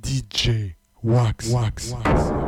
DJ Wax Wax Wax.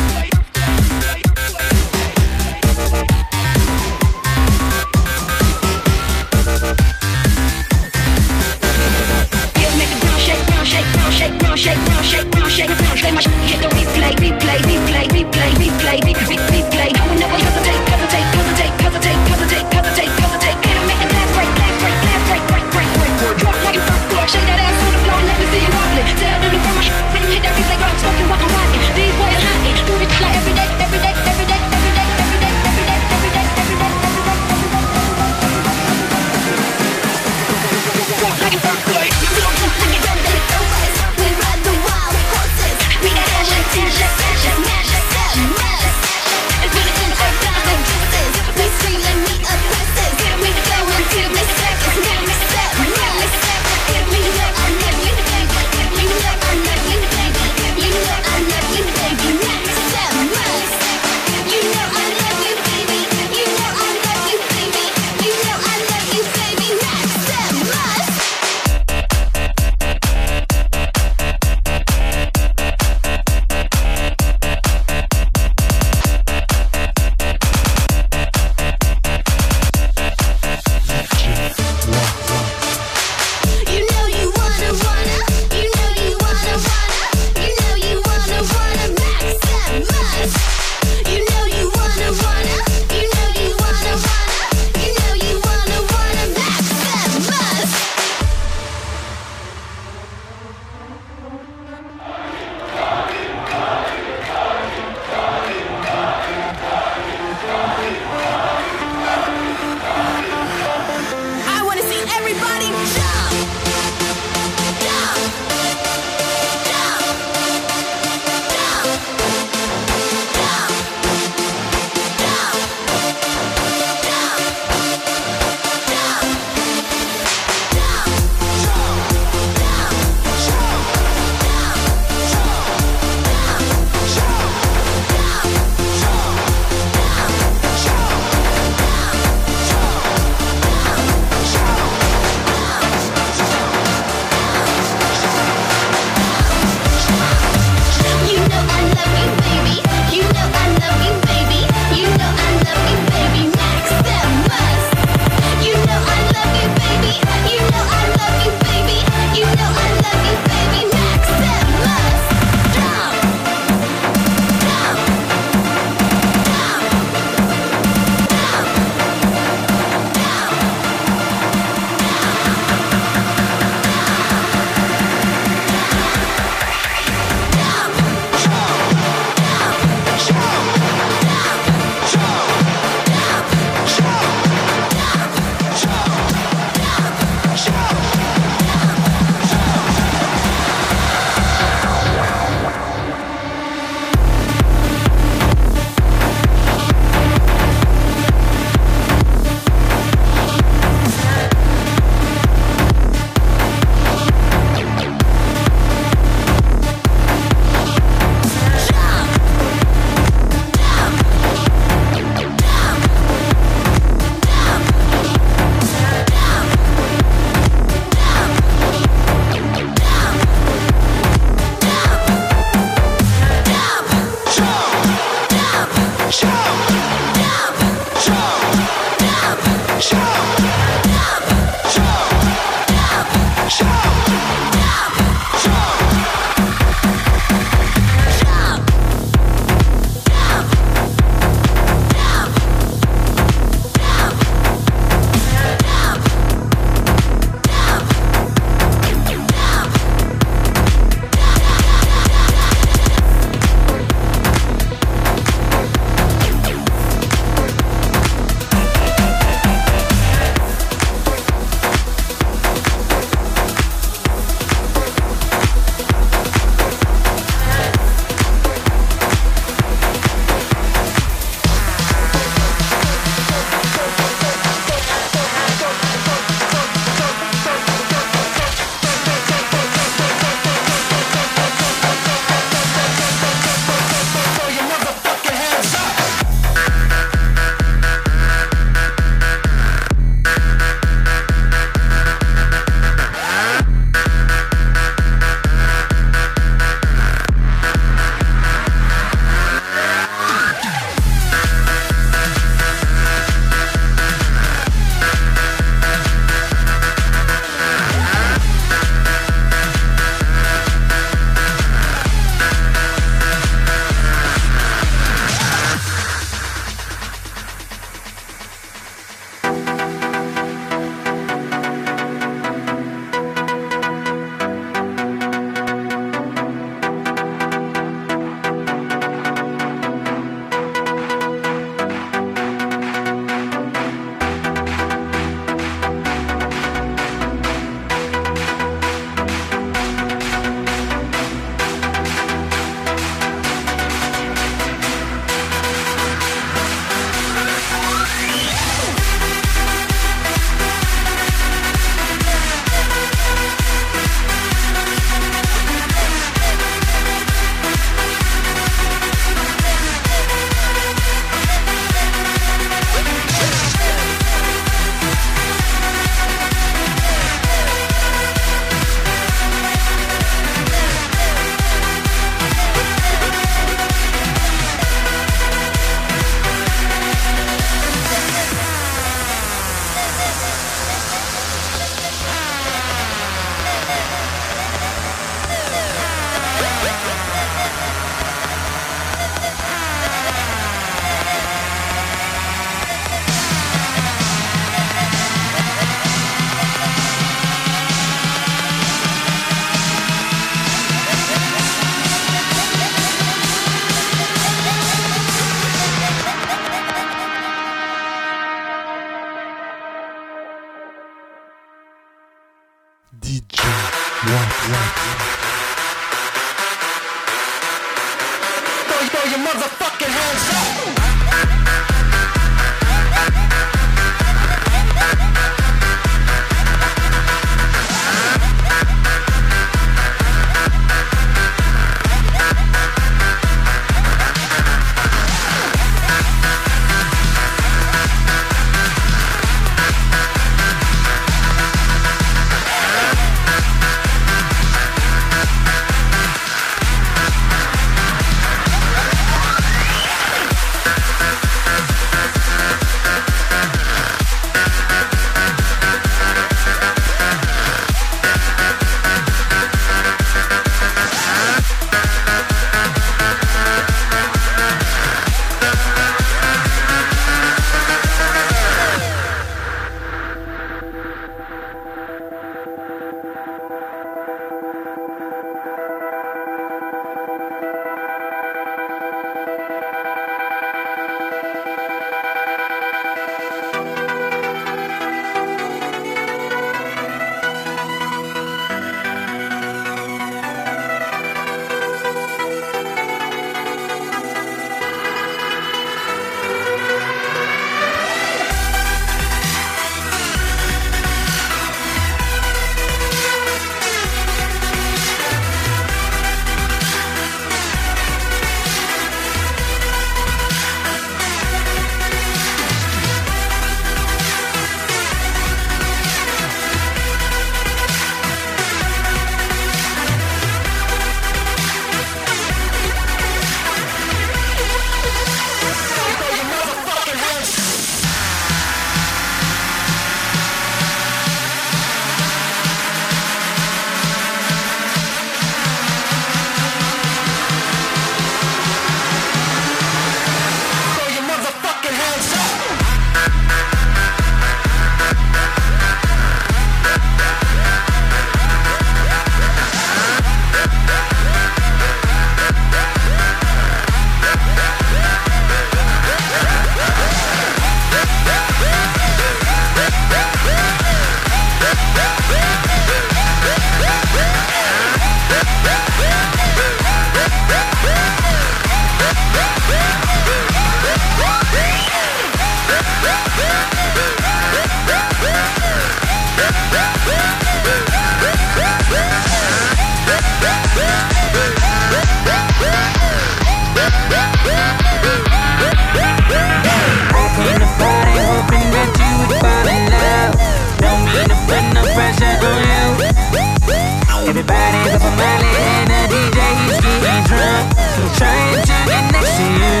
Cause I'm Miley and a DJ, he's getting drunk. I'm trying to get next to you.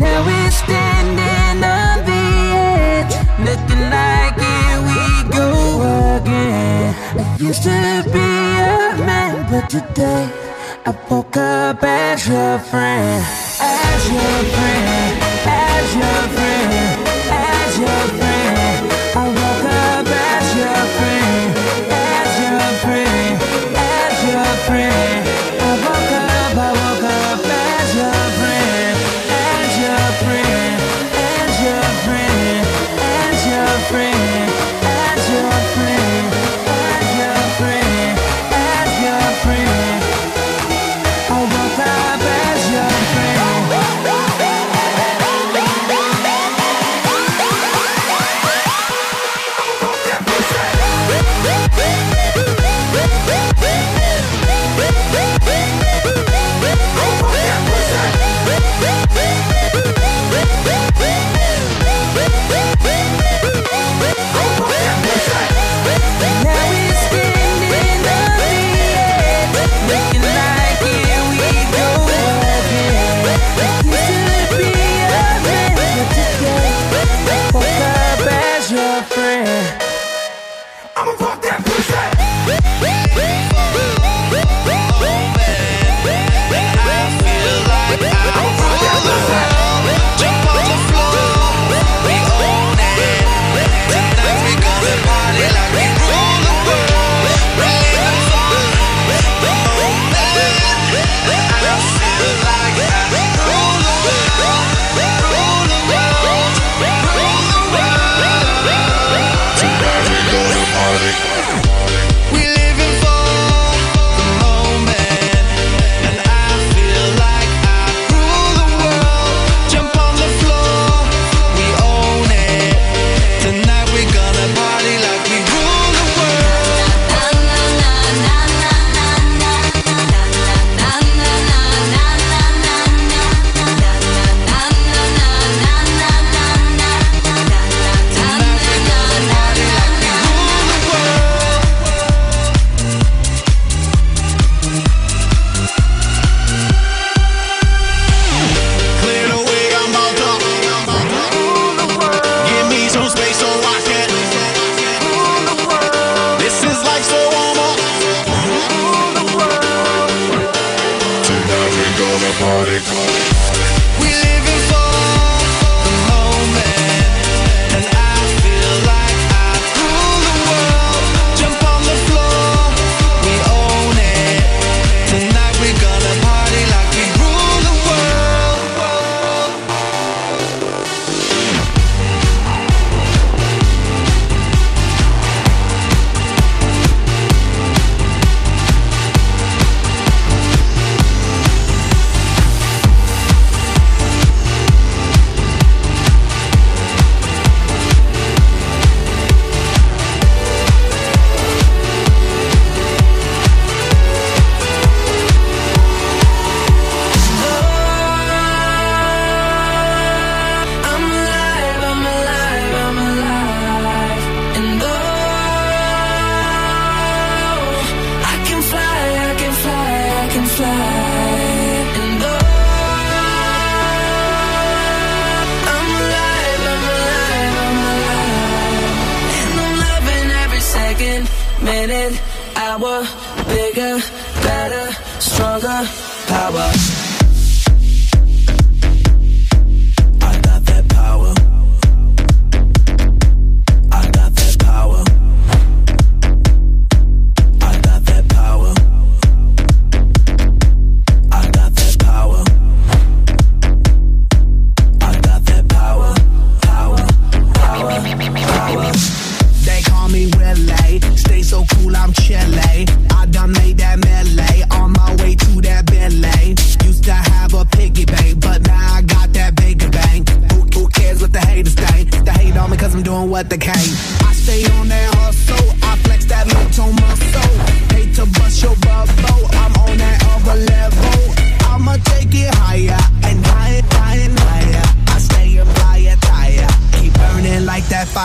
Now we're standing on the edge, looking like here we go again. I used to be a man, but today I woke up as your friend, as your friend.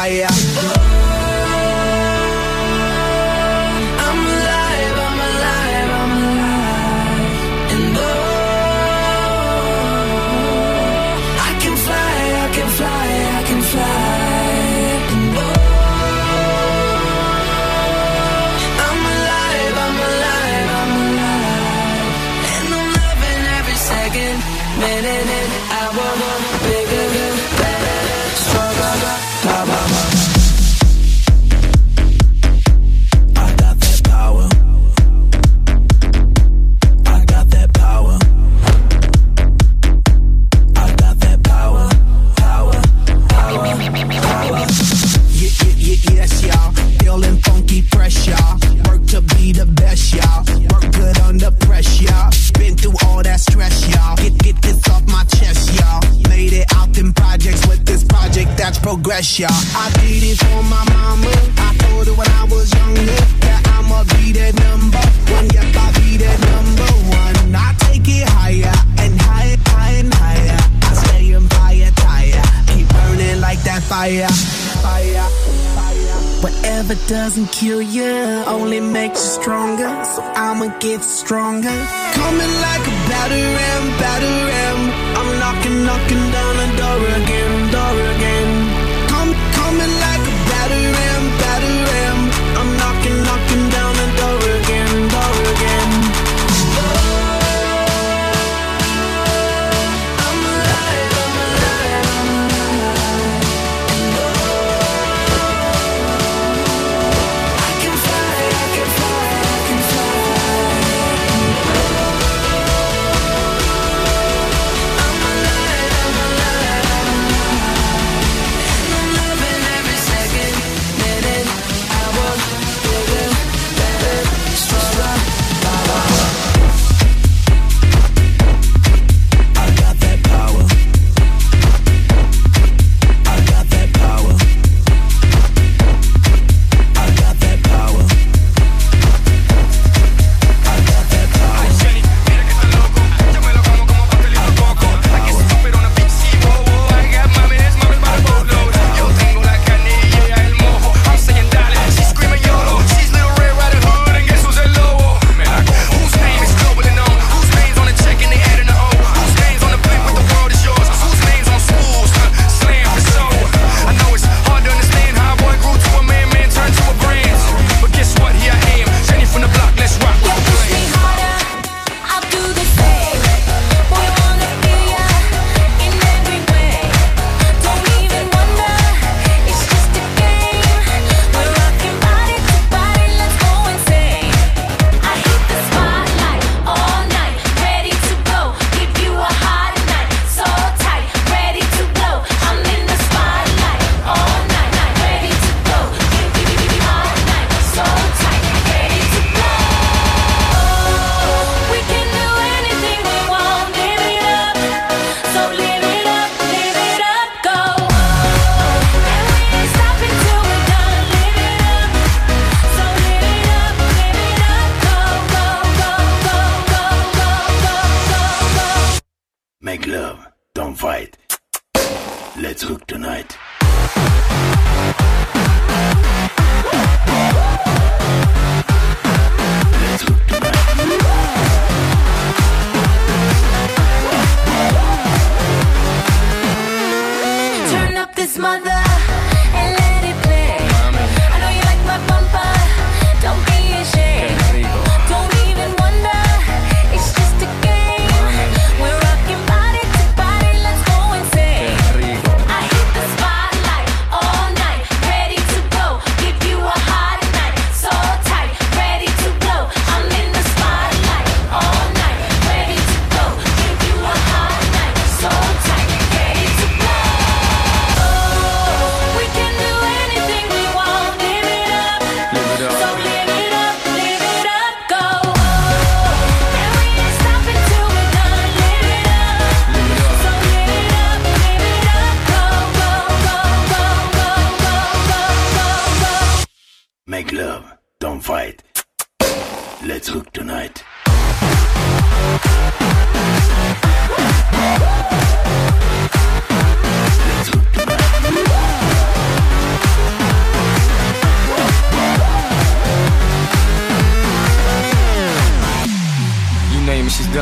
Like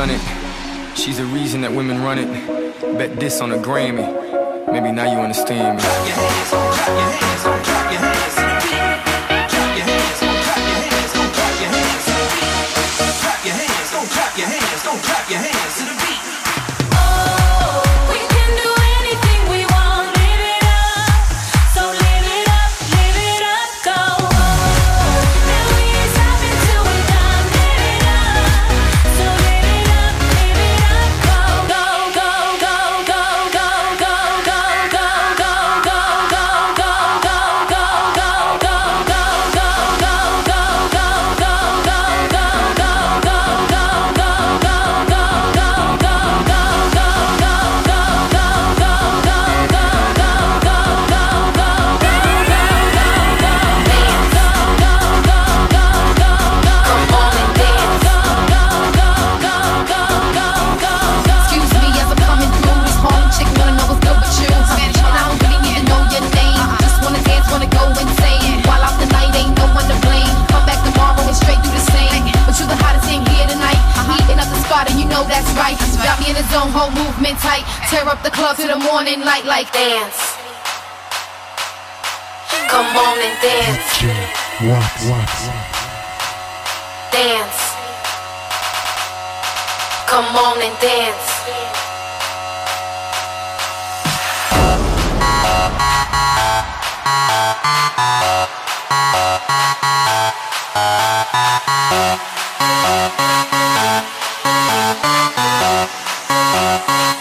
done it. She's the reason that women run it. Bet this on a Grammy. Maybe now you understand me. club to the morning light like dance. Come on and dance. Walk, walk, walk. Dance. Come on and dance. Thank